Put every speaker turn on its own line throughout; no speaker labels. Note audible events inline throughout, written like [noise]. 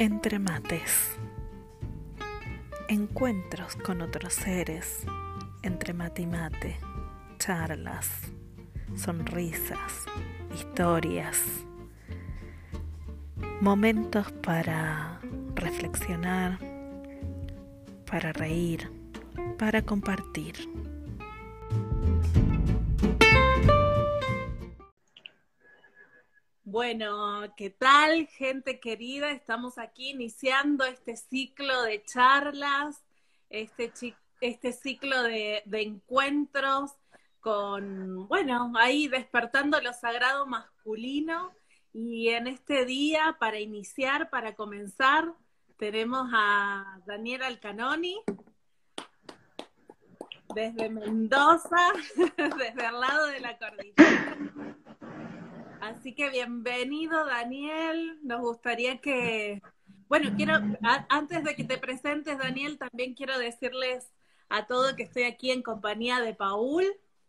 Entre mates. Encuentros con otros seres. Entre mate y mate. Charlas. Sonrisas. Historias. Momentos para reflexionar. Para reír. Para compartir.
Bueno, ¿qué tal, gente querida? Estamos aquí iniciando este ciclo de charlas, este, este ciclo de, encuentros con, bueno, ahí despertando lo sagrado masculino. Y en este día, para iniciar, para comenzar, tenemos a Daniel Alcanoni desde Mendoza, [laughs] desde el lado de la cordillera. Así que bienvenido, Daniel. Nos gustaría que, bueno, quiero, antes de que te presentes, Daniel, también quiero decirles a todos que estoy aquí en compañía de Paul,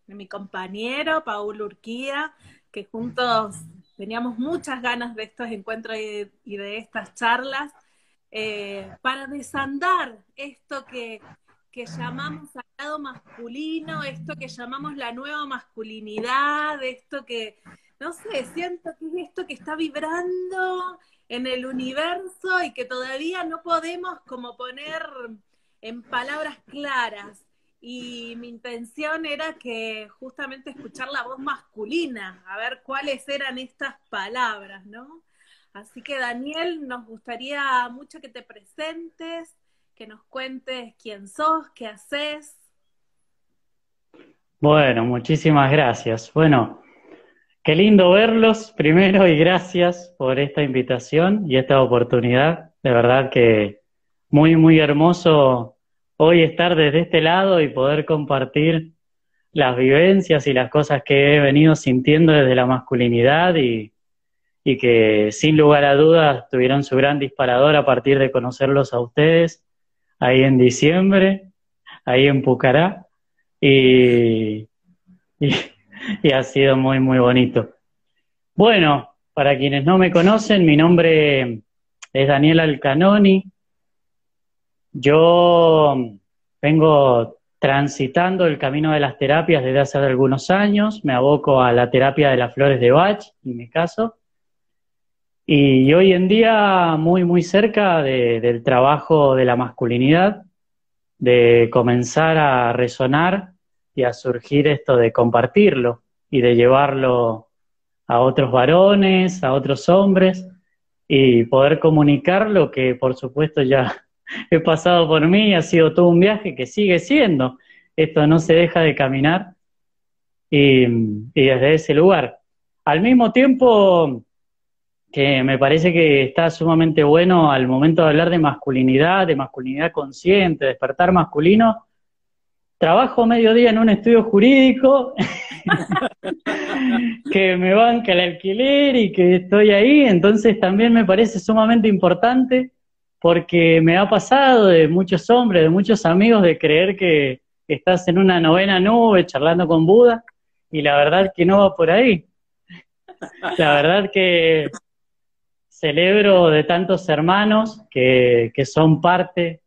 de mi compañero, Paul Urquía, que juntos teníamos muchas ganas de estos encuentros y, de estas charlas, eh, para desandar esto que, que llamamos lado masculino, esto que llamamos la nueva masculinidad, esto que no sé, siento que es esto que está vibrando en el universo y que todavía no podemos como poner en palabras claras. Y mi intención era que justamente escuchar la voz masculina, a ver cuáles eran estas palabras, ¿no? Así que Daniel, nos gustaría mucho que te presentes, que nos cuentes quién sos, qué haces.
Bueno, muchísimas gracias. Bueno, Qué lindo verlos primero y gracias por esta invitación y esta oportunidad. De verdad que muy, muy hermoso hoy estar desde este lado y poder compartir las vivencias y las cosas que he venido sintiendo desde la masculinidad y, y que sin lugar a dudas tuvieron su gran disparador a partir de conocerlos a ustedes ahí en diciembre, ahí en Pucará. Y, y, [laughs] y ha sido muy, muy bonito. Bueno, para quienes no me conocen, mi nombre es Daniel Alcanoni. Yo vengo transitando el camino de las terapias desde hace algunos años, me aboco a la terapia de las flores de Bach, en mi caso, y hoy en día muy, muy cerca del trabajo de la masculinidad, de comenzar a resonar y a surgir esto de compartirlo y de llevarlo a otros varones, a otros hombres y poder comunicar lo que por supuesto ya [laughs] he pasado por mí, ha sido todo un viaje que sigue siendo. Esto no se deja de caminar y, y desde ese lugar. Al mismo tiempo que me parece que está sumamente bueno al momento de hablar de masculinidad, de masculinidad consciente, despertar masculino, trabajo mediodía en un estudio jurídico, [laughs] que me banca el alquiler y que estoy ahí, entonces también me parece sumamente importante porque me ha pasado de muchos hombres, de muchos amigos, de creer que estás en una novena nube charlando con Buda y la verdad que no va por ahí. La verdad que celebro de tantos hermanos que, que son parte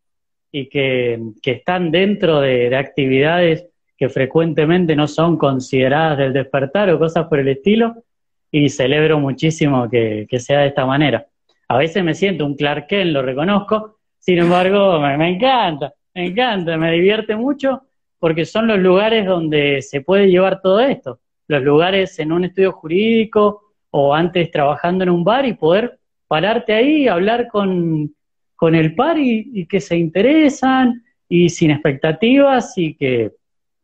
y que, están dentro de, actividades que frecuentemente no son consideradas del despertar o cosas por el estilo, y celebro muchísimo que, sea de esta manera. A veces me siento un Clark lo reconozco, sin embargo, me, encanta, me encanta, me divierte mucho, porque son los lugares donde se puede llevar todo esto, los lugares en un estudio jurídico o antes trabajando en un bar y poder pararte ahí y hablar con, con el par y, que se interesan y sin expectativas y que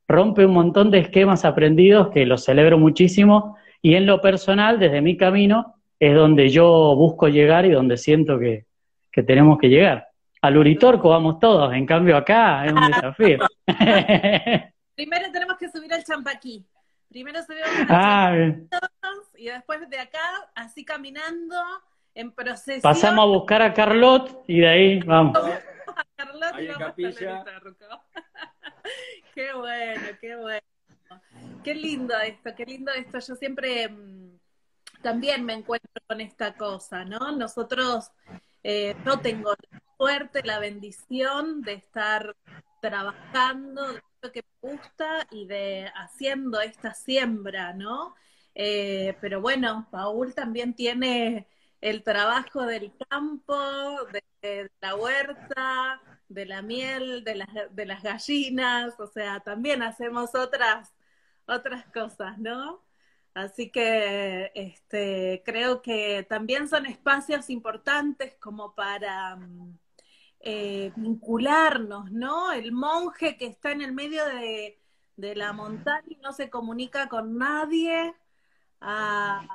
rompe un montón de esquemas aprendidos que los celebro muchísimo y en lo personal, desde mi camino, es donde yo busco llegar y donde siento que, tenemos que llegar. Al Uritorco vamos todos, en cambio acá es un desafío. [laughs]
Primero tenemos que subir al champaquí. Primero subimos al ah, y después de acá, así caminando, en proceso.
Pasamos a buscar a Carlot y de ahí vamos.
a Carlot y vamos [laughs] qué bueno, qué bueno. Qué lindo esto, qué lindo esto. Yo siempre mm, también me encuentro con esta cosa, ¿no? Nosotros Eh, yo tengo la suerte, la bendición de estar trabajando de lo que me gusta y de haciendo esta siembra, ¿no? Eh, pero bueno, Paul también tiene el trabajo del campo, de, la huerta, de la miel, de las, de las gallinas, o sea, también hacemos otras, otras cosas, ¿no? Así que este, creo que también son espacios importantes como para mm, eh, vincularnos, ¿no? El monje que está en el medio de, de la montaña y no se comunica con nadie, a,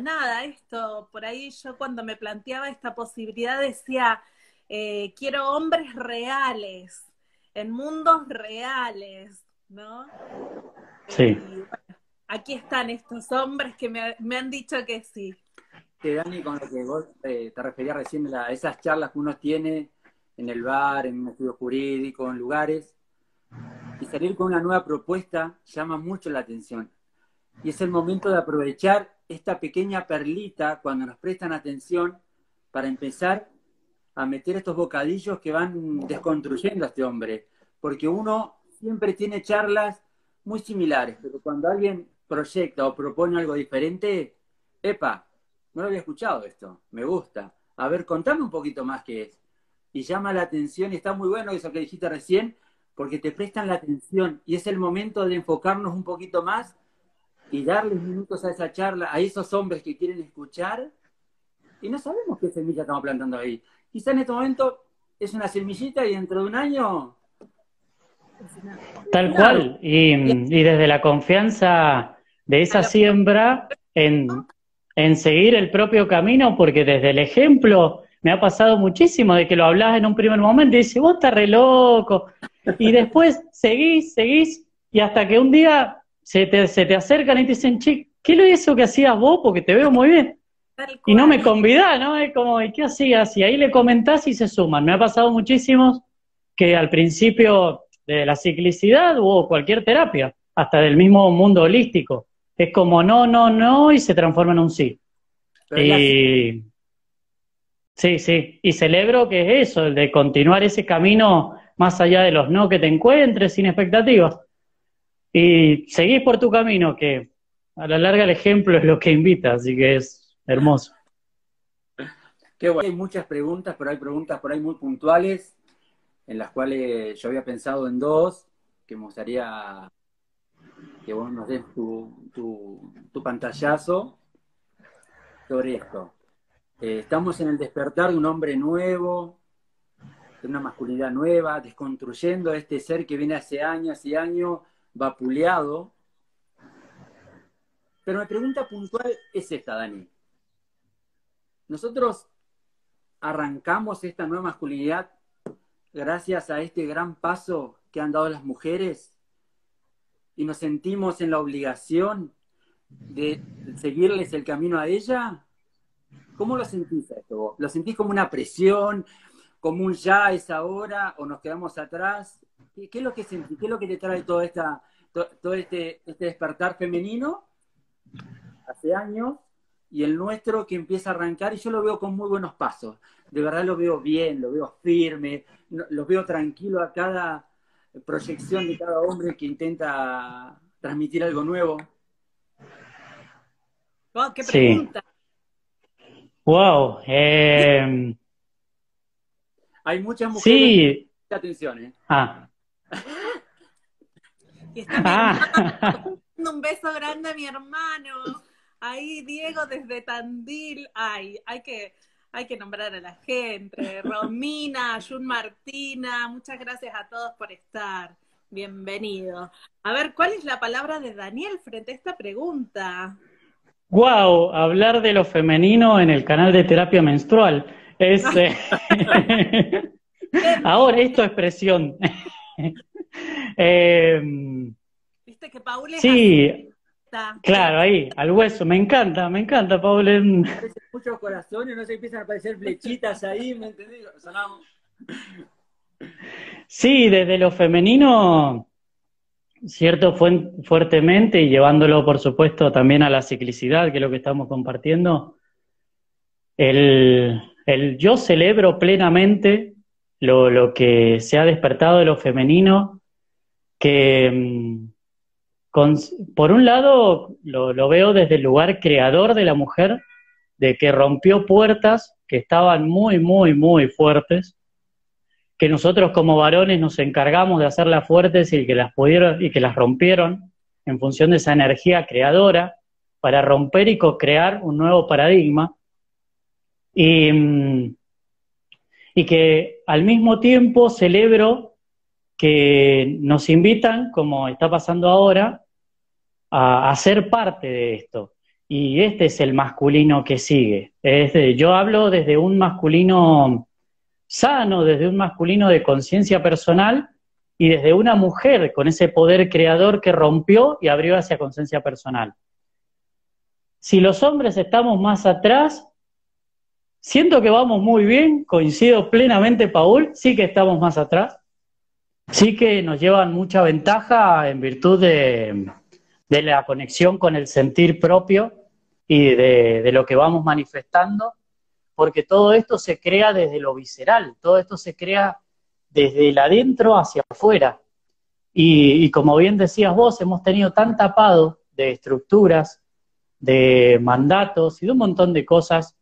nada, esto, por ahí yo cuando me planteaba esta posibilidad decía, eh, quiero hombres reales, en mundos reales, ¿no?
Sí.
aquí están estos hombres que me, han dicho que sí.
Que Dani, con lo que vos eh, te referías recién a esas charlas que uno tiene en el bar, en un estudio jurídico, en lugares, y salir con una nueva propuesta llama mucho la atención. Y es el momento de aprovechar esta pequeña perlita cuando nos prestan atención para empezar a meter estos bocadillos que van desconstruyendo a este hombre. Porque uno siempre tiene charlas muy similares, pero cuando alguien proyecta o propone algo diferente, epa, no lo había escuchado esto, me gusta. A ver, contame un poquito más qué es. Y llama la atención y está muy bueno eso que dijiste recién, porque te prestan la atención y es el momento de enfocarnos un poquito más y darles minutos a esa charla, a esos hombres que quieren escuchar, y no sabemos qué semilla estamos plantando ahí. Quizá en este momento es una semillita y dentro de un año...
Tal cual, y, y desde la confianza de esa siembra en, en seguir el propio camino, porque desde el ejemplo me ha pasado muchísimo de que lo hablas en un primer momento y dices, vos estás re loco, y después seguís, seguís, y hasta que un día se te, se te acercan y te dicen, che, ¿qué lo hizo que hacías vos? Porque te veo muy bien. Y no me convidás, ¿no? Es como, ¿y qué hacías? Y ahí le comentás y se suman. Me ha pasado muchísimo que al principio de la ciclicidad o cualquier terapia, hasta del mismo mundo holístico, es como no, no, no, y se transforma en un sí. Y, sí, sí, y celebro que es eso, el de continuar ese camino más allá de los no que te encuentres, sin expectativas y seguís por tu camino, que a la larga el ejemplo es lo que invita, así que es hermoso.
Qué bueno. Hay muchas preguntas, pero hay preguntas por ahí muy puntuales, en las cuales yo había pensado en dos, que me gustaría que vos nos des tu, tu, pantallazo sobre esto. Eh, estamos en el despertar de un hombre nuevo, de una masculinidad nueva, desconstruyendo este ser que viene hace años y años vapuleado. Pero mi pregunta puntual es esta, Dani. Nosotros arrancamos esta nueva masculinidad gracias a este gran paso que han dado las mujeres y nos sentimos en la obligación de seguirles el camino a ella. ¿Cómo lo sentís esto? ¿Lo sentís como una presión, como un ya es ahora o nos quedamos atrás? ¿Qué, es lo que sentís? ¿Qué es lo que te trae todo, esta, todo este, este despertar femenino hace años y el nuestro que empieza a arrancar y yo lo veo con muy buenos pasos. De verdad lo veo bien, lo veo firme, lo veo tranquilo a cada proyección de cada hombre que intenta transmitir algo nuevo.
¡Qué pregunta!
Wow. Eh,
Hay muchas mujeres.
Sí.
Atención, ¿eh?
Ah.
Y está ah. un beso grande a mi hermano. Ahí, Diego, desde Tandil. Ay, hay que, hay que nombrar a la gente. Romina, Jun Martina, muchas gracias a todos por estar. Bienvenido. A ver, ¿cuál es la palabra de Daniel frente a esta pregunta?
Wow, hablar de lo femenino en el canal de terapia menstrual. Es, eh, [laughs] [laughs] Ahora, esto es presión. [laughs]
Em, Viste que Paul
Sí, claro, ahí, al hueso. Me encanta, me encanta, Paul.
Muchos corazones, no se empiezan a aparecer flechitas ahí, ¿me entendés?
Sí, desde lo femenino, cierto, fuertemente y llevándolo, por supuesto, también a la ciclicidad, que es lo que estamos compartiendo, el, el yo celebro plenamente lo, que se ha despertado de lo femenino, que mm, por un lado lo, veo desde el lugar creador de la mujer, de que rompió puertas que estaban muy, muy, muy fuertes, que nosotros como varones nos encargamos de hacerlas fuertes y que las pudieron y que las rompieron en función de esa energía creadora para romper y co-crear un nuevo paradigma. Y, mm, y que al mismo tiempo celebro que nos invitan, como está pasando ahora, a, a ser parte de esto. Y este es el masculino que sigue. yo hablo desde un masculino sano, desde un masculino de conciencia personal y desde una mujer con ese poder creador que rompió y abrió hacia conciencia personal. Si los hombres estamos más atrás, siento que vamos muy bien, coincido plenamente, Paul, sí que estamos más atrás, sí que nos llevan mucha ventaja en virtud de, la conexión con el sentir propio y de, de lo que vamos manifestando porque todo esto se crea desde lo visceral, todo esto se crea desde el adentro hacia afuera. Y, como bien decías vos, hemos tenido tan tapado de estructuras, de mandatos y de un montón de cosas,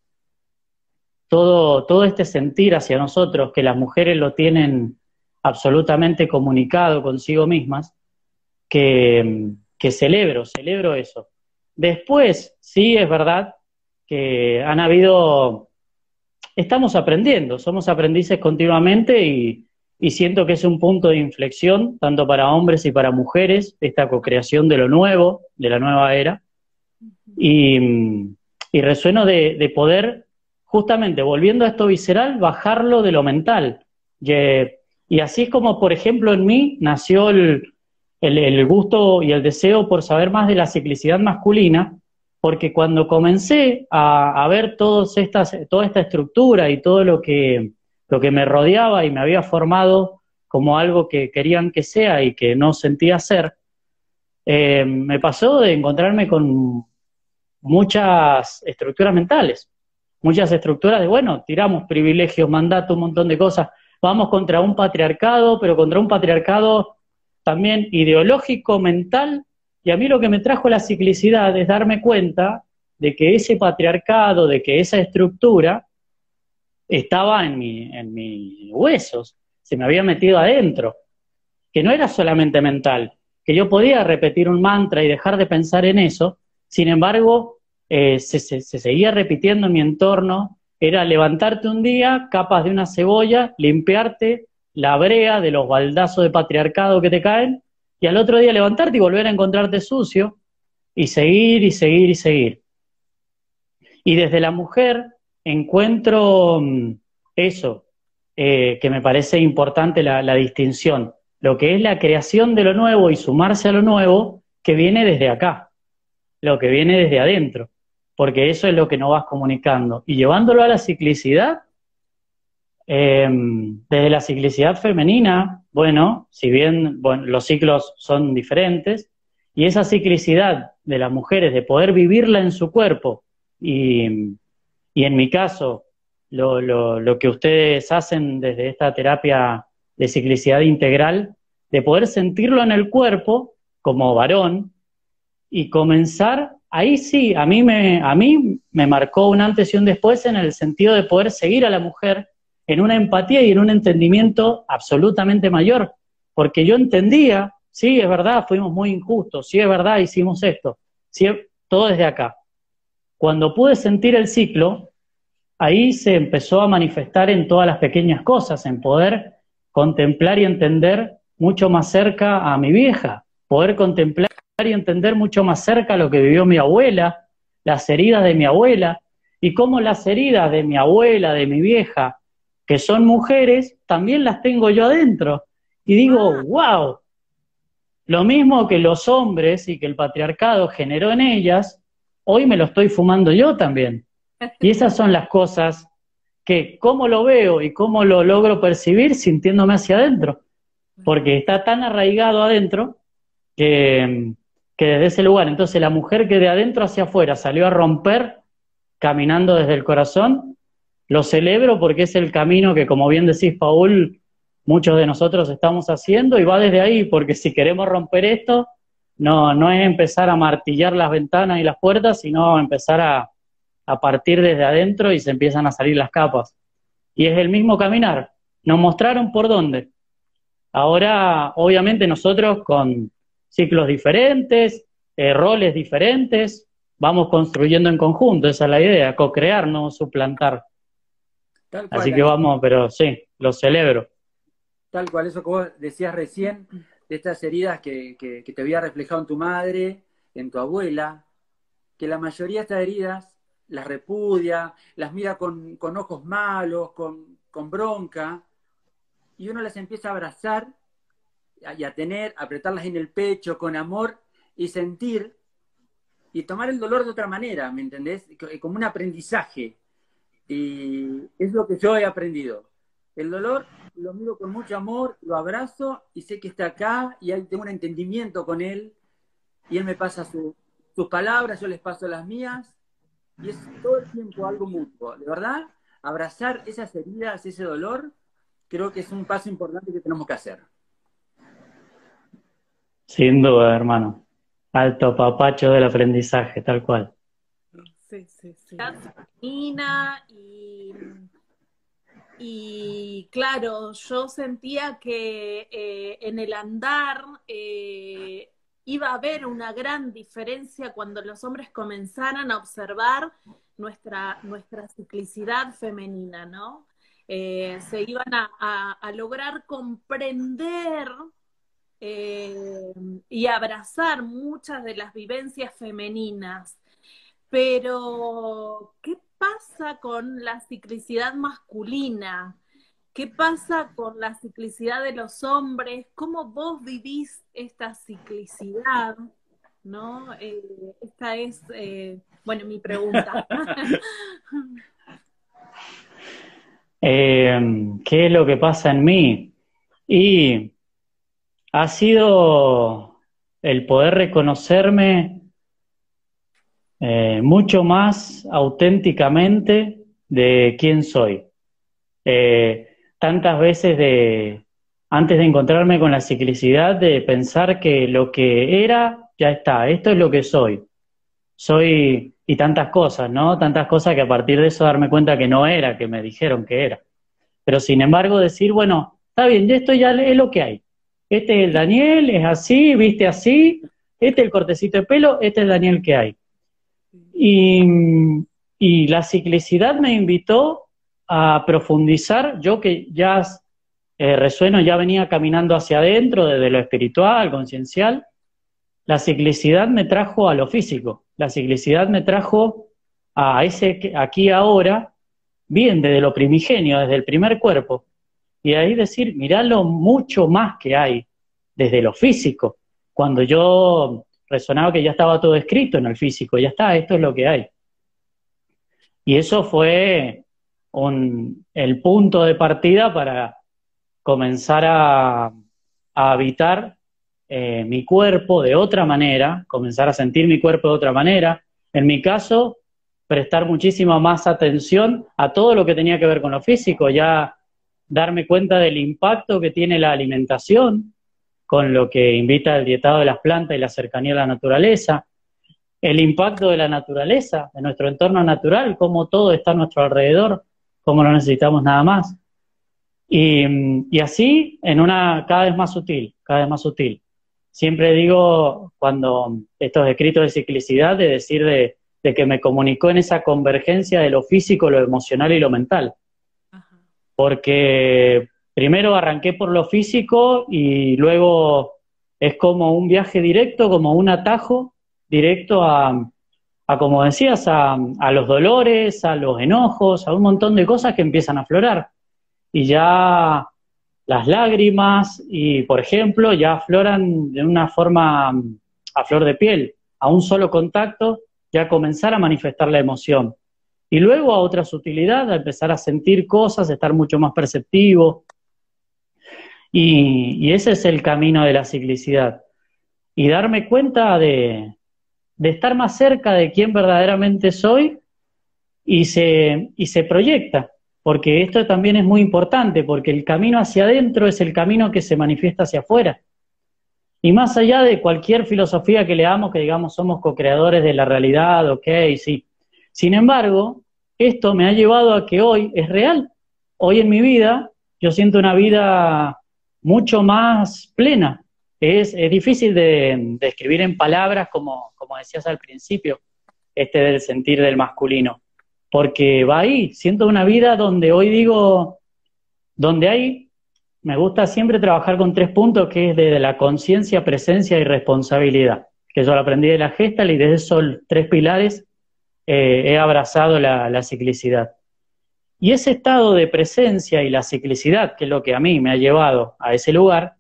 todo, todo este sentir hacia nosotros, que las mujeres lo tienen absolutamente comunicado consigo mismas, que, que celebro, celebro eso. Después, sí es verdad que han habido estamos aprendiendo, somos aprendices continuamente y, siento que es un punto de inflexión, tanto para hombres y para mujeres, esta co-creación de lo nuevo, de la nueva era. Y, resueno de, poder, justamente volviendo a esto visceral, bajarlo de lo mental. Y, así es como, por ejemplo, en mí nació el, el gusto y el deseo por saber más de la ciclicidad masculina, porque cuando comencé a, ver todas estas, toda esta estructura y todo lo que, lo que me rodeaba y me había formado como algo que querían que sea y que no sentía ser, eh, me pasó de encontrarme con muchas estructuras mentales, muchas estructuras de, bueno, tiramos privilegios, mandato, un montón de cosas, vamos contra un patriarcado, pero contra un patriarcado también ideológico, mental, y a mí lo que me trajo la ciclicidad es darme cuenta de que ese patriarcado, de que esa estructura estaba en, mi, en mis huesos, se me había metido adentro, que no era solamente mental, que yo podía repetir un mantra y dejar de pensar en eso, sin embargo, eh, se, se, seguía repitiendo en mi entorno, era levantarte un día, capas de una cebolla, limpiarte la brea de los baldazos de patriarcado que te caen y al otro día levantarte y volver a encontrarte sucio y seguir y seguir y seguir. Y desde la mujer encuentro mm, eso, eh, que me parece importante la, la distinción, lo que es la creación de lo nuevo y sumarse a lo nuevo que viene desde acá, lo que viene desde adentro, porque eso es lo que no vas comunicando. Y llevándolo a la ciclicidad, Em, desde la ciclicidad femenina, bueno, si bien los ciclos son diferentes, y esa ciclicidad de las mujeres, de poder vivirla en su cuerpo, y, en mi caso, lo, lo, que ustedes hacen desde esta terapia de ciclicidad integral, de poder sentirlo en el cuerpo como varón y comenzar, ahí sí, a mí me, a mí me marcó un antes y un después en el sentido de poder seguir a la mujer en una empatía y en un entendimiento absolutamente mayor, porque yo entendía, sí, es verdad, fuimos muy injustos, sí, es verdad, hicimos esto, sí, todo desde acá. Cuando pude sentir el ciclo, ahí se empezó a manifestar en todas las pequeñas cosas, en poder contemplar y entender mucho más cerca a mi vieja, poder contemplar y entender mucho más cerca lo que vivió mi abuela, las heridas de mi abuela, y cómo las heridas de mi abuela, de mi vieja, que son mujeres, también las tengo yo adentro. Y digo, wow, lo mismo que los hombres y que el patriarcado generó en ellas, hoy me lo estoy fumando yo también. Y esas son las cosas que cómo lo veo y cómo lo logro percibir sintiéndome hacia adentro. Porque está tan arraigado adentro que, desde ese lugar, entonces la mujer que de adentro hacia afuera salió a romper caminando desde el corazón, lo celebro porque es el camino que, como bien decís, Paul, muchos de nosotros estamos haciendo y va desde ahí, porque si queremos romper esto, no, no es empezar a martillar las ventanas y las puertas, sino empezar a, a partir desde adentro y se empiezan a salir las capas. Y es el mismo caminar. Nos mostraron por dónde. Ahora, obviamente, nosotros con ciclos diferentes, eh, roles diferentes, vamos construyendo en conjunto, esa es la idea, co-crear, no suplantar. Así que vamos, pero sí, lo celebro.
Tal cual, eso que vos decías recién, de estas heridas que, que, te había reflejado en tu madre, en tu abuela, que la mayoría de estas heridas las repudia, las mira con, con ojos malos, con, con, bronca, y uno las empieza a abrazar y a tener, apretarlas en el pecho con amor y sentir y tomar el dolor de otra manera, ¿me entendés? Como un aprendizaje. Y es lo que yo he aprendido. El dolor lo miro con mucho amor, lo abrazo y sé que está acá y tengo un entendimiento con él y él me pasa sus palabras, yo les paso las mías y es todo el tiempo algo mutuo. De verdad, abrazar esas heridas, ese dolor, creo que es un paso importante que tenemos que hacer.
Sin duda, hermano. Alto papacho del aprendizaje, tal cual.
Sí, sí, sí. Y, y claro, yo sentía que eh, en el andar eh, iba a haber una gran diferencia cuando los hombres comenzaran a observar nuestra, nuestra ciclicidad femenina, ¿no? Eh, se iban a, lograr comprender eh, y abrazar muchas de las vivencias femeninas. Pero, ¿qué pasa con la ciclicidad masculina? ¿Qué pasa con la ciclicidad de los hombres? ¿Cómo vos vivís esta ciclicidad? ¿No? Eh, esta es, eh, bueno, mi pregunta. [laughs]
¿Qué es lo que pasa en mí? Y ha sido el poder reconocerme mucho más auténticamente de quién soy tantas veces de, antes de encontrarme con la ciclicidad, de pensar que lo que era, ya está, esto es lo que soy. Soy, y tantas cosas, ¿no? Tantas cosas que a partir de eso darme cuenta que no era, que me dijeron que era. Pero sin embargo decir, bueno, está bien, esto ya es lo que hay. Este es el Daniel, es así, viste así, este es el cortecito de pelo, este es el Daniel que hay. Y, la ciclicidad me invitó a profundizar, yo que ya eh, resueno, ya venía caminando hacia adentro desde lo espiritual, conciencial, la ciclicidad me trajo a lo físico, la ciclicidad me trajo a ese aquí ahora, bien desde lo primigenio, desde el primer cuerpo, y ahí decir, mirá lo mucho más que hay desde lo físico, cuando yo resonaba que ya estaba todo escrito en el físico, ya está, esto es lo que hay. Y eso fue el punto de partida para comenzar a, habitar eh, mi cuerpo de otra manera, comenzar a sentir mi cuerpo de otra manera. En mi caso, prestar muchísima más atención a todo lo que tenía que ver con lo físico, ya darme cuenta del impacto que tiene la alimentación, con lo que invita el dietado de las plantas y la cercanía a la naturaleza, el impacto de la naturaleza, de nuestro entorno natural, cómo todo está a nuestro alrededor, cómo no necesitamos nada más. Y, así, en una cada vez más sutil, cada vez más sutil. Siempre digo, cuando estos escritos de ciclicidad, de decir de, que me comunicó en esa convergencia de lo físico, lo emocional y lo mental. Porque primero arranqué por lo físico y luego es como un viaje directo, como un atajo directo a, como decías, a, los dolores, a los enojos, a un montón de cosas que empiezan a aflorar. Y ya las lágrimas, y por ejemplo, ya afloran de una forma a flor de piel, a un solo contacto, ya comenzar a manifestar la emoción. Y luego a otra sutilidad, a empezar a sentir cosas, estar mucho más perceptivo. Y, y ese es el camino de la ciclicidad. Y darme cuenta de, de estar más cerca de quién verdaderamente soy y se, y se proyecta, porque esto también es muy importante, porque el camino hacia adentro es el camino que se manifiesta hacia afuera. Y más allá de cualquier filosofía que leamos, que digamos somos co-creadores de la realidad, ok, sí. Sin embargo, esto me ha llevado a que hoy es real. Hoy en mi vida yo siento una vida mucho más plena. Es, difícil de, escribir en palabras, como, decías al principio, este del sentir del masculino porque va ahí, siento una vida donde hoy digo, donde hay, me gusta siempre trabajar con tres puntos, que es de la conciencia, presencia y responsabilidad, que yo lo aprendí de la Gestal y desde esos tres pilares eh, he abrazado la, ciclicidad. Y ese estado de presencia y la ciclicidad, que es lo que a mí me ha llevado a ese lugar,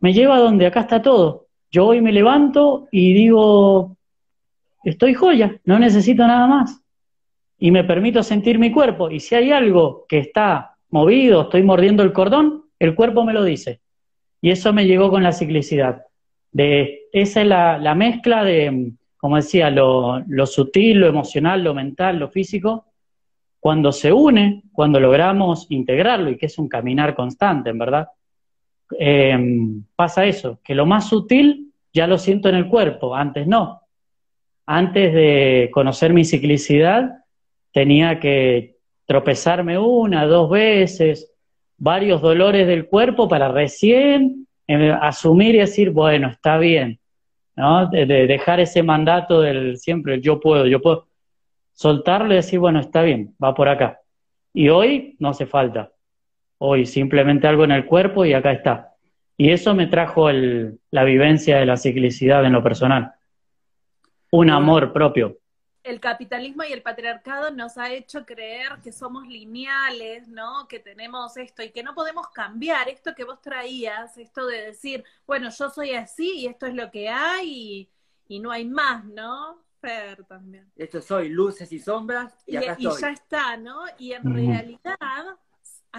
me lleva a donde acá está todo. Yo hoy me levanto y digo, estoy joya, no necesito nada más y me permito sentir mi cuerpo. Y si hay algo que está movido, estoy mordiendo el cordón, el cuerpo me lo dice. Y eso me llegó con la ciclicidad. De, esa es la, mezcla de, como decía, lo, sutil, lo emocional, lo mental, lo físico. Cuando se une, cuando logramos integrarlo, y que es un caminar constante, en verdad, em, pasa eso, que lo más sutil ya lo siento en el cuerpo, antes no. Antes de conocer mi ciclicidad, tenía que tropezarme una, dos veces, varios dolores del cuerpo para recién eh, asumir y decir, bueno, está bien, ¿no? De, dejar ese mandato del siempre, yo puedo, yo puedo, soltarlo y decir, bueno, está bien, va por acá. Y hoy no hace falta. Hoy simplemente algo en el cuerpo y acá está. Y eso me trajo la vivencia de la ciclicidad en lo personal. Un amor propio
el capitalismo y el patriarcado nos ha hecho creer que somos lineales, ¿no? Que tenemos esto y que no podemos cambiar esto que vos traías, esto de decir, bueno, yo soy así y esto es lo que hay y, no hay más, ¿no? Fer también.
Esto soy luces y sombras y, acá
y ya está, ¿no? Y en realidad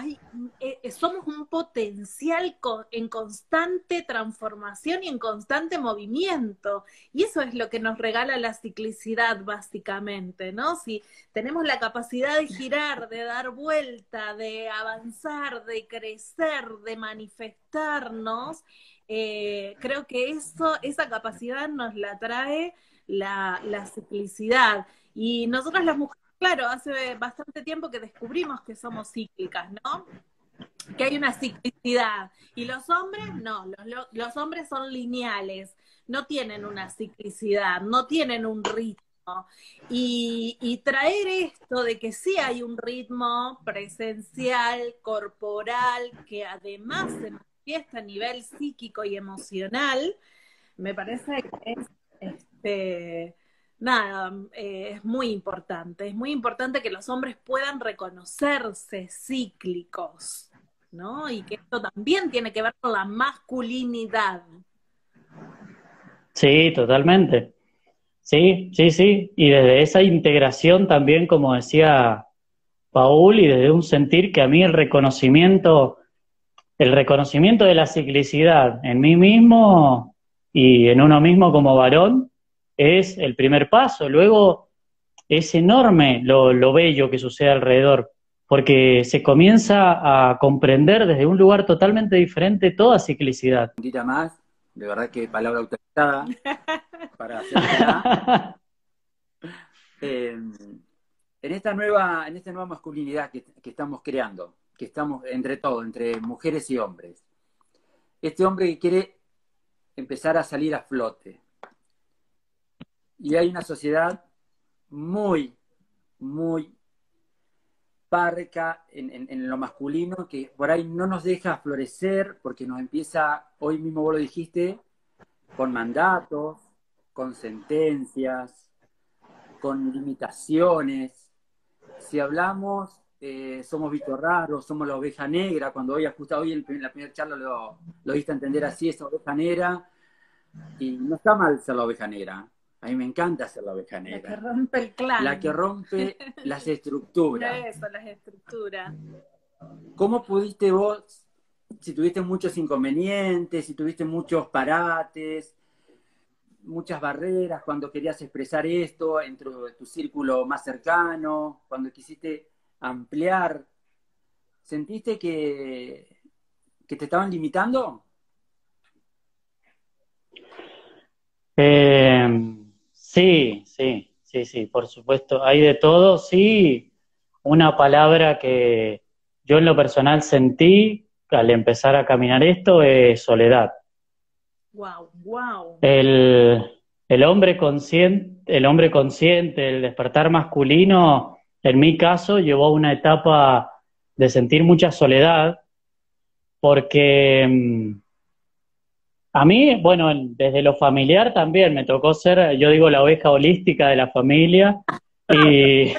eh, eh, somos un potencial en constante transformación y en constante movimiento. Y eso es lo que nos regala la ciclicidad, básicamente, ¿no? Si tenemos la capacidad de girar, de dar vuelta, de avanzar, de crecer, de manifestarnos, eh, creo que eso, esa capacidad nos la trae la, la ciclicidad. Y nosotras las mujeres claro, hace bastante tiempo que descubrimos que somos cíclicas, ¿no? Que hay una ciclicidad. Y los hombres, no, los, hombres son lineales, no tienen una ciclicidad, no tienen un ritmo. Y, traer esto de que sí hay un ritmo presencial, corporal, que además se manifiesta a nivel psíquico y emocional, me parece que es este, nada, eh, es muy importante. Es muy importante que los hombres puedan reconocerse cíclicos, ¿no? Y que esto también tiene que ver con la masculinidad.
Sí, totalmente. Sí, sí, sí. Y desde esa integración también, como decía Paul, y desde un sentir que a mí el reconocimiento, el reconocimiento de la ciclicidad en mí mismo y en uno mismo como varón, es el primer paso. Luego es enorme lo, bello que sucede alrededor, porque se comienza a comprender desde un lugar totalmente diferente toda ciclicidad.
Un más, de verdad que palabra autorizada [laughs] para hacer eh, en esta nueva, en esta nueva masculinidad que, que estamos creando, que estamos entre todos, entre mujeres y hombres. Este hombre que quiere empezar a salir a flote, y hay una sociedad muy, muy parca en, lo masculino que por ahí no nos deja florecer porque nos empieza, hoy mismo vos lo dijiste, con mandatos, con sentencias, con limitaciones. Si hablamos, eh, somos bichos raros, somos la oveja negra, cuando hoy, justo hoy en la primera charla lo, lo entender así, esa oveja negra, y no está mal ser la oveja negra, a mí me encanta hacer la oveja negra.
La que rompe el clan.
La que rompe las estructuras. [laughs]
Eso, las estructuras.
¿Cómo pudiste vos, si tuviste muchos inconvenientes, si tuviste muchos parates, muchas barreras cuando querías expresar esto entre tu círculo más cercano, cuando quisiste ampliar. ¿Sentiste que, que te estaban limitando?
Eh, sí, sí, sí, sí, por supuesto. Hay de todo, sí. Una palabra que yo en lo personal sentí al empezar a caminar esto es soledad.
Wow, wow.
El, el hombre consciente, el hombre consciente, el despertar masculino, en mi caso, llevó una etapa de sentir mucha soledad, porque mm, a mí, bueno, desde lo familiar también me tocó ser, yo digo, la oveja holística de la familia, [laughs] y,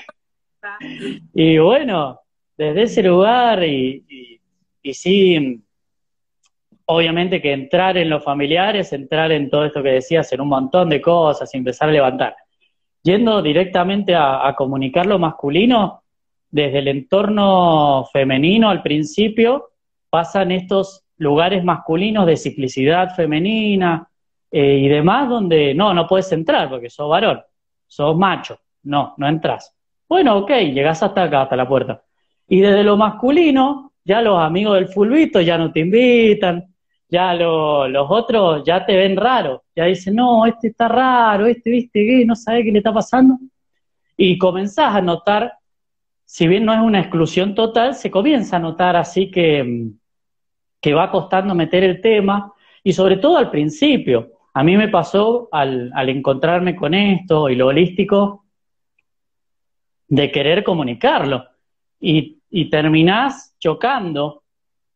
y bueno, desde ese lugar, y, y, y sí, obviamente que entrar en los familiares, entrar en todo esto que decías, en un montón de cosas, empezar a levantar. Yendo directamente a, comunicar lo masculino, desde el entorno femenino al principio, pasan estos lugares masculinos de ciclicidad femenina eh, y demás, donde no, no puedes entrar porque sos varón, sos macho, no, no entras. Bueno, ok, llegás hasta acá, hasta la puerta. Y desde lo masculino, ya los amigos del fulbito ya no te invitan, ya los otros ya te ven raro, ya dicen, no, este está raro, este, viste, ¿qué? No sabe qué le está pasando. Y comenzás a notar, si bien no es una exclusión total, se comienza a notar así que, que va costando meter el tema, y sobre todo al principio. A mí me pasó al, encontrarme con esto y lo holístico, de querer comunicarlo. Y, y terminás chocando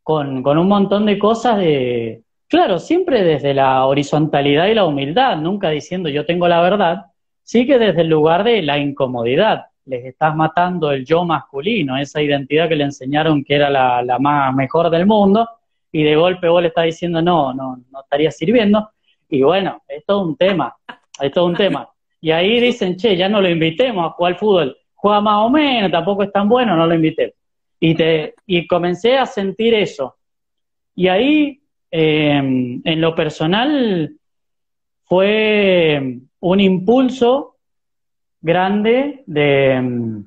con, un montón de cosas de, claro, siempre desde la horizontalidad y la humildad, nunca diciendo yo tengo la verdad, sí que desde el lugar de la incomodidad. Les estás matando el yo masculino, esa identidad que le enseñaron que era la, la más mejor del mundo, y de golpe vos le estás diciendo no, no, no estaría sirviendo. Y bueno, es todo un tema, es un tema. Y ahí dicen, che, ya no lo invitemos a jugar fútbol. Juega más o menos, tampoco es tan bueno, no lo invitemos. Y, te, y comencé a sentir eso. Y ahí, em, en lo personal, fue un impulso grande de, em,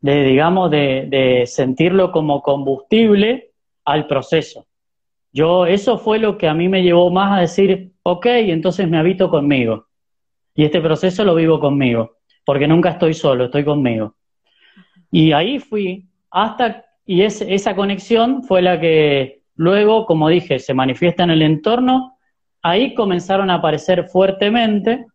de digamos, de, de, sentirlo como combustible al proceso. Yo, eso fue lo que a mí me llevó más a decir, ok, entonces me habito conmigo. Y este proceso lo vivo conmigo, porque nunca estoy solo, estoy conmigo. Y ahí fui hasta, y esa conexión fue la que luego, como dije, se manifiesta en el entorno, ahí comenzaron a aparecer fuertemente,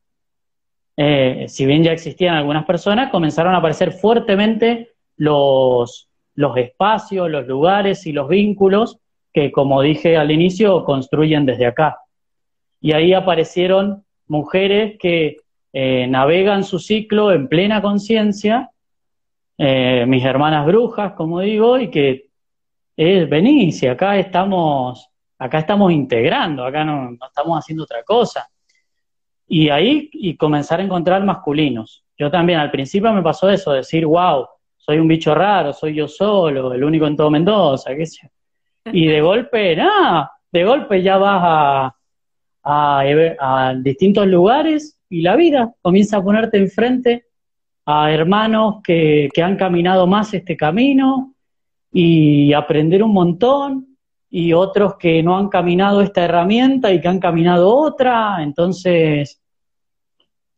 eh, si bien ya existían algunas personas, comenzaron a aparecer fuertemente los, los espacios, los lugares y los vínculos que, como dije al inicio, construyen desde acá. Y ahí aparecieron mujeres que eh, navegan su ciclo en plena conciencia eh, mis hermanas brujas, como digo, y que es acá estamos, acá estamos integrando, acá no, estamos haciendo otra cosa. Y ahí, y comenzar a encontrar masculinos. Yo también al principio me pasó eso, decir, wow, soy un bicho raro, soy yo solo, el único en todo Mendoza, qué sé Y de golpe, nada, de golpe ya vas a, a, a distintos lugares y la vida comienza a ponerte enfrente a hermanos que, que han caminado más este camino y aprender un montón, y otros que no han caminado esta herramienta y que han caminado otra. Entonces,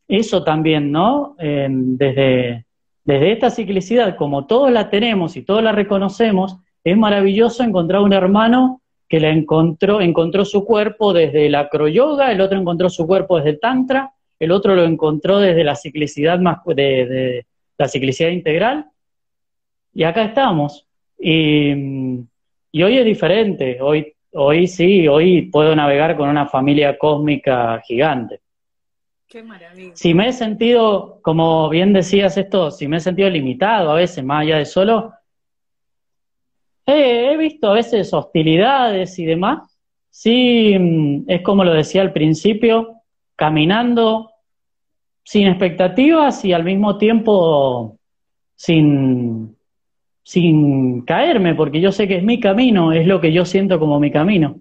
eso también, ¿no? desde, desde esta ciclicidad, como todos la tenemos y todos la reconocemos, es maravilloso encontrar un hermano que la encontró, encontró su cuerpo desde el acroyoga, el otro encontró su cuerpo desde el tantra, el otro lo encontró desde la ciclicidad más de, la ciclicidad integral, y acá estamos. Y, hoy es diferente, hoy, hoy sí, hoy puedo navegar con una familia cósmica gigante.
Qué maravilla.
Si me he sentido, como bien decías esto, si me he sentido limitado a veces, más allá de solo, he visto a veces hostilidades y demás. Sí, mm, es como lo decía al principio, caminando sin expectativas y al mismo tiempo sin, sin caerme, porque yo sé que es mi camino, es lo que yo siento como mi camino.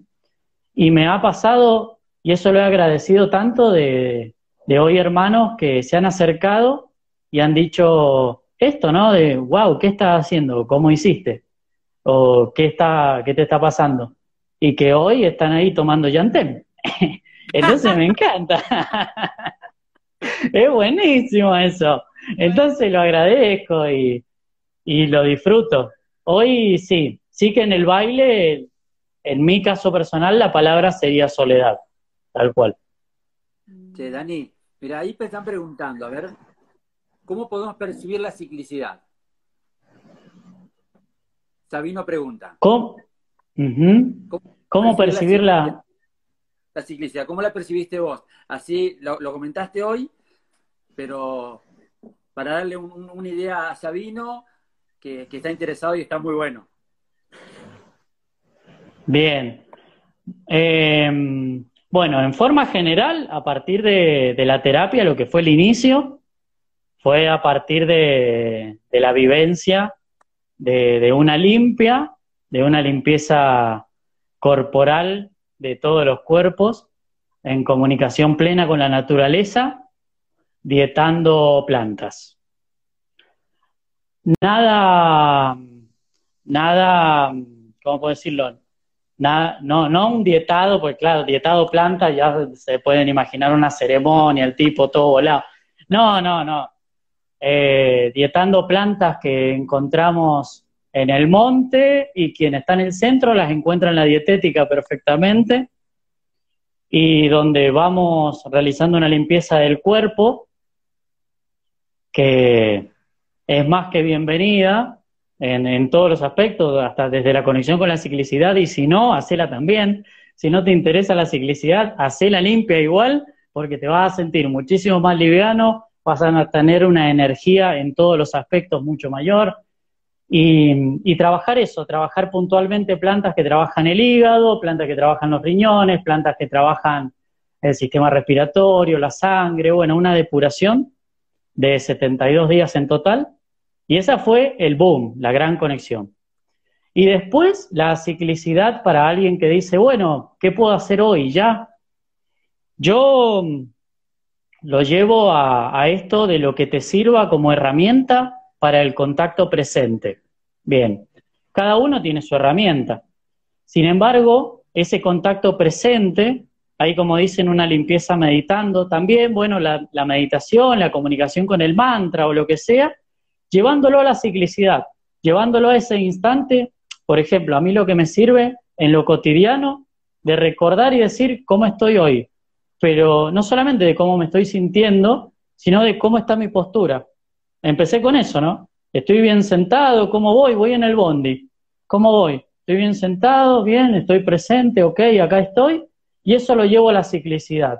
Y me ha pasado, y eso lo he agradecido tanto de, hoy hermanos que se han acercado y han dicho, esto, ¿no? De, wow, ¿qué estás haciendo? ¿Cómo hiciste? ¿O qué, está, qué te está pasando? Y que hoy están ahí tomando llantén. [laughs] Entonces me encanta. [laughs] es buenísimo eso. Entonces lo agradezco y, y lo disfruto. Hoy sí, sí que en el baile, en mi caso personal, la palabra sería soledad, tal cual.
Che, Dani, mira, ahí te están preguntando, a ver, ¿cómo podemos percibir la ciclicidad? Sabino pregunta.
¿Cómo? ¿Cómo, percibir la,
la, ciclicidad? ¿Cómo la percibiste vos? Así lo, comentaste hoy, pero para darle una idea a Sabino, que, está interesado y está muy bueno.
Bien. Eh, bueno, en forma general, a partir de, la terapia, lo que fue el inicio, fue a partir de, la vivencia de, una limpia, de una limpieza corporal de todos los cuerpos, en comunicación plena con la naturaleza, dietando plantas. Nada, nada, ¿cómo puedo decirlo? no, no un dietado, porque claro, dietado planta, ya se pueden imaginar una ceremonia, el tipo todo volado. No, no, no. Eh, dietando plantas que encontramos en el monte y quien está en el centro las encuentra en la dietética perfectamente y donde vamos realizando una limpieza del cuerpo que es más que bienvenida en, todos los aspectos, hasta desde la conexión con la ciclicidad, y si no, hacela también. Si no te interesa la ciclicidad, hacela limpia igual, porque te vas a sentir muchísimo más liviano, vas a tener una energía en todos los aspectos mucho mayor. Y, y, trabajar eso, trabajar puntualmente plantas que trabajan el hígado, plantas que trabajan los riñones, plantas que trabajan el sistema respiratorio, la sangre, bueno, una depuración de 72 días en total y esa fue el boom, la gran conexión. Y después la ciclicidad para alguien que dice, bueno, ¿qué puedo hacer hoy ya? Yo mm, lo llevo a, esto de lo que te sirva como herramienta para el contacto presente. Bien, cada uno tiene su herramienta. Sin embargo, ese contacto presente, ahí como dicen una limpieza meditando, también, bueno, la meditación, la comunicación con el mantra o lo que sea, llevándolo a la ciclicidad, llevándolo a ese instante, por ejemplo, a mí lo que me sirve en lo cotidiano de recordar y decir cómo estoy hoy, pero no solamente de cómo me estoy sintiendo, sino de cómo está mi postura. Empecé con eso, ¿no? Estoy bien sentado, ¿cómo voy? Voy en el bondi. ¿Cómo voy? Estoy bien sentado, bien, estoy presente, ok, acá estoy. Y eso lo llevo a la ciclicidad,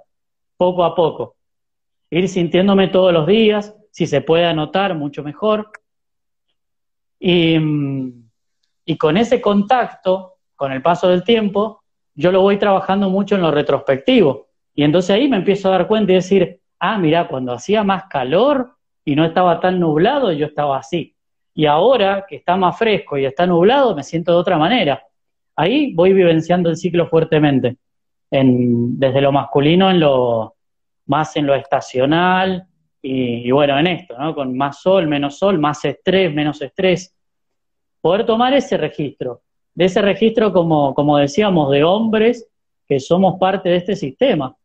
poco a poco. Ir sintiéndome todos los días, si se puede anotar, mucho mejor. Y, con ese contacto, con el paso del tiempo, yo lo voy trabajando mucho en lo retrospectivo. Y entonces ahí me empiezo a dar cuenta y decir, ah, mira, cuando hacía más calor y no estaba tan nublado, yo estaba así. Y ahora que está más fresco y está nublado, me siento de otra manera. Ahí voy vivenciando el ciclo fuertemente, en, desde lo masculino en lo más en lo estacional, y, bueno, en esto, ¿no? Con más sol, menos sol, más estrés, menos estrés. Poder tomar ese registro, de ese registro, como, como decíamos, de hombres que somos parte de este sistema.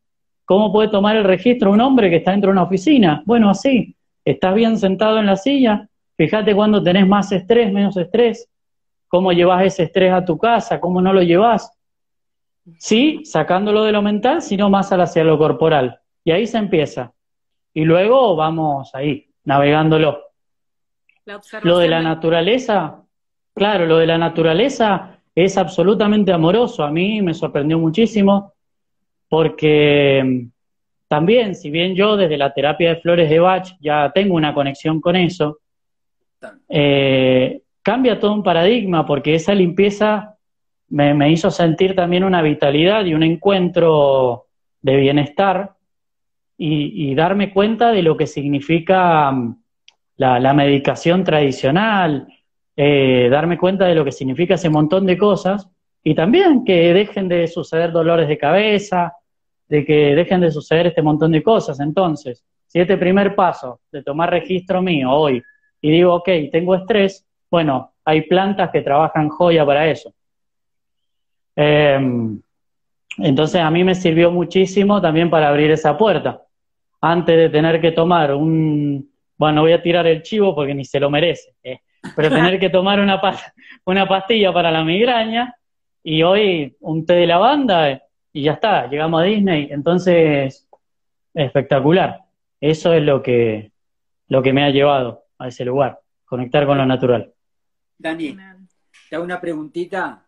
¿Cómo puede tomar el registro un hombre que está dentro de una oficina? Bueno, así, estás bien sentado en la silla, fíjate cuando tenés más estrés, menos estrés, cómo llevas ese estrés a tu casa, cómo no lo llevas. Sí, sacándolo de lo mental, sino más hacia lo corporal. Y ahí se empieza y luego vamos ahí, navegándolo. lo de la naturaleza, claro, lo de la naturaleza es absolutamente amoroso. A mí me sorprendió muchísimo porque mm, también, si bien yo desde la terapia de flores de Bach ya tengo una conexión con eso, eh, cambia todo un paradigma porque esa limpieza me, me hizo sentir también una vitalidad y un encuentro de bienestar y, darme cuenta de lo que significa mm, la, medicación tradicional, eh, darme cuenta de lo que significa ese montón de cosas y también que dejen de suceder dolores de cabeza, de que dejen de suceder este montón de cosas. Entonces, si este primer paso de tomar registro mío hoy y digo, ok, tengo estrés, bueno, hay plantas que trabajan joya para eso. Em, entonces a mí me sirvió muchísimo también para abrir esa puerta. Antes de tener que tomar un, bueno, no voy a tirar el chivo porque ni se lo merece, eh, pero [laughs] tener que tomar una, una pastilla para la migraña y hoy un té de lavanda y ya está, llegamos a Disney. Entonces, espectacular. Eso es lo que, lo que me ha llevado a ese lugar, conectar con lo natural.
Dani, te hago una preguntita.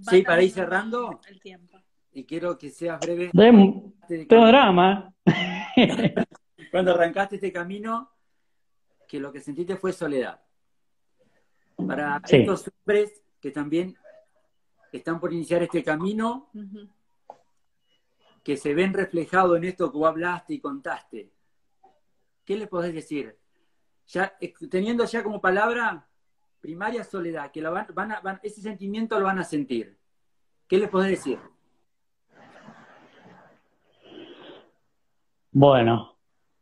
Sí, para ir cerrando. El tiempo. Y quiero que seas breve.
Tengo drama. [laughs]
Cuando arrancaste este camino, que lo que sentiste fue soledad. Para estos hombres que también están por iniciar este camino, que se ven reflejados en esto que vos hablaste y contaste, ¿qué le podés decir? Ya, teniendo ya como palabra primaria soledad, que la van, a, ese sentimiento lo van a sentir. ¿Qué les podés decir?
Bueno,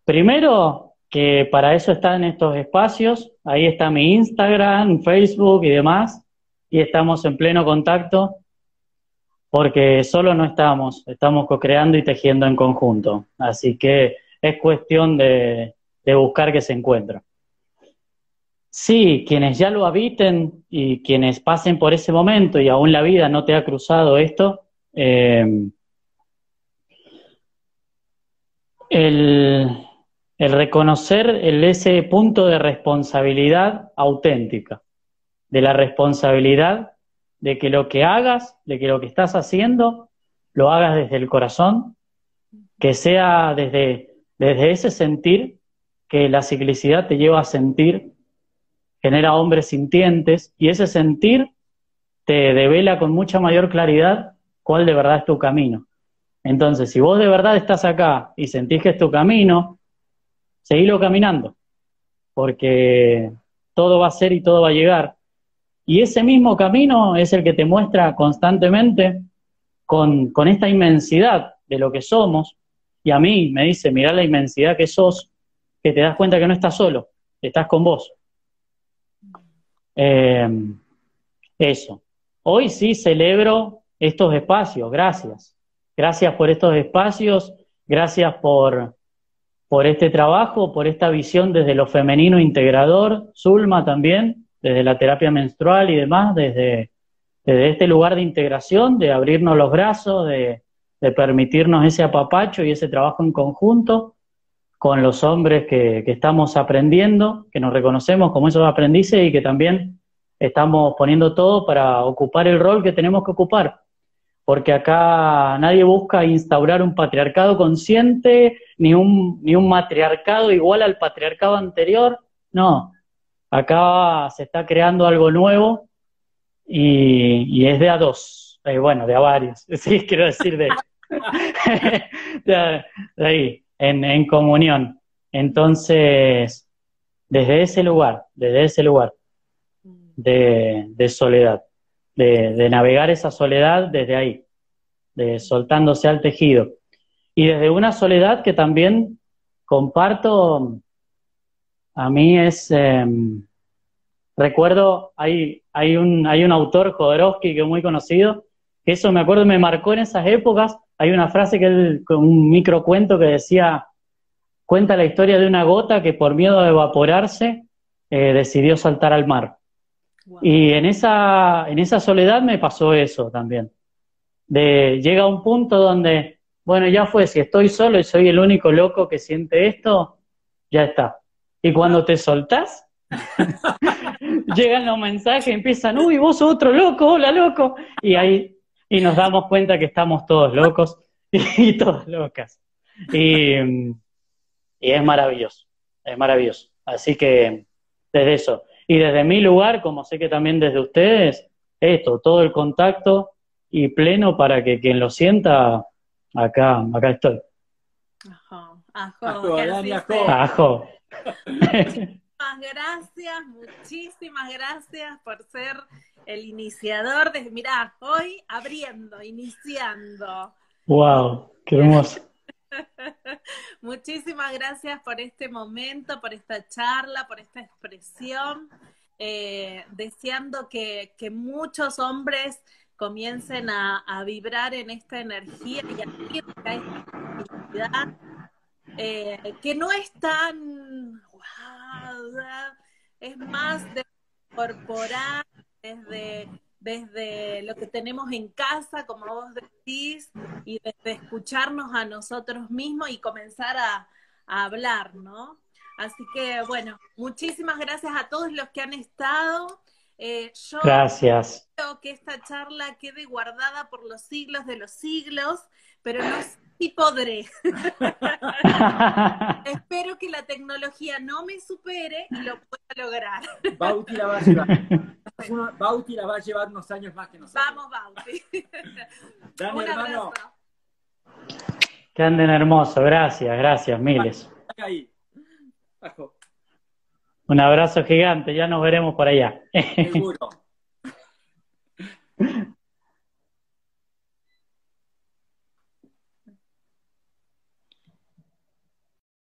primero que para eso están estos espacios, ahí está mi Instagram, Facebook y demás, y estamos en pleno contacto porque solo no estamos, estamos co-creando y tejiendo en conjunto. Así que es cuestión de, buscar que se encuentre. Sí, quienes ya lo habiten y quienes pasen por ese momento y aún la vida no te ha cruzado esto, eh, el, reconocer el, ese punto de responsabilidad auténtica, de la responsabilidad de que lo que hagas, de que lo que estás haciendo, lo hagas desde el corazón, que sea desde, desde ese sentir que la ciclicidad te lleva a sentir, genera hombres sintientes, y ese sentir te devela con mucha mayor claridad cuál de verdad es tu camino. Entonces, si vos de verdad estás acá y sentís que es tu camino, seguilo caminando, porque todo va a ser y todo va a llegar, y ese mismo camino es el que te muestra constantemente con, esta inmensidad de lo que somos. Y a mí me dice, mira la inmensidad que sos, que te das cuenta que no estás solo, estás con vos. Em, eso. Hoy sí celebro estos espacios, gracias. Gracias por estos espacios, gracias por, por este trabajo, por esta visión desde lo femenino integrador, Zulma también, desde la terapia menstrual y demás, desde, este lugar de integración, de abrirnos los brazos, de, permitirnos ese apapacho y ese trabajo en conjunto con los hombres que, estamos aprendiendo, que nos reconocemos como esos aprendices y que también estamos poniendo todo para ocupar el rol que tenemos que ocupar. Porque acá nadie busca instaurar un patriarcado consciente, ni un, ni un matriarcado igual al patriarcado anterior. No, Acá se está creando algo nuevo y, es de a dos, eh, bueno, de a varios, [laughs] sí, quiero decir de, [laughs] de, ahí, en, comunión. Entonces, desde ese lugar, desde ese lugar de, soledad, de, navegar esa soledad desde ahí, de soltándose al tejido. Y desde una soledad que también comparto a mí es, em, recuerdo, hay, hay, un, hay un autor, Jodorowsky, que es muy conocido, que eso me acuerdo, me marcó en esas épocas, hay una frase que él, un microcuento que decía, cuenta la historia de una gota que por miedo a evaporarse eh, decidió saltar al mar. Y en esa, en esa soledad me pasó eso también. De, llega un punto donde, bueno, ya fue, si estoy solo y soy el único loco que siente esto, ya está. Y cuando te soltás, [laughs] llegan los mensajes empiezan, uy, vos otro loco, hola loco. Y ahí y nos damos cuenta que estamos todos locos [laughs] y, todas locas. Y, y, es maravilloso, es maravilloso. Así que desde eso. Y desde mi lugar, como sé que también desde ustedes, esto, todo el contacto y pleno para que quien lo sienta, acá, acá estoy.
Ajo, ajo, ajo,
ajo.
Muchísimas gracias, muchísimas gracias por ser el iniciador de, mirá, hoy abriendo, iniciando.
Wow, qué hermoso.
Muchísimas gracias por este momento, por esta charla, por esta expresión. Eh, deseando que, muchos hombres comiencen a, vibrar en esta energía y a esta eh, que no es tan, es más de corporal, desde desde lo que tenemos en casa, como vos decís, y desde escucharnos a nosotros mismos y comenzar a, hablar, ¿no? Así que, bueno, muchísimas gracias a todos los que han estado.
Eh, yo gracias.
Espero que esta charla quede guardada por los siglos de los siglos, pero no sé si podré. [laughs] Espero que la tecnología no me supere y lo pueda lograr.
Bauti la va a llevar. [laughs] Bauti la va a llevar unos años más que nosotros.
Vamos, Bauti.
Dame, hermano.
Que anden hermoso, gracias, gracias, miles. Un abrazo gigante, ya nos veremos por allá.
Seguro. [laughs]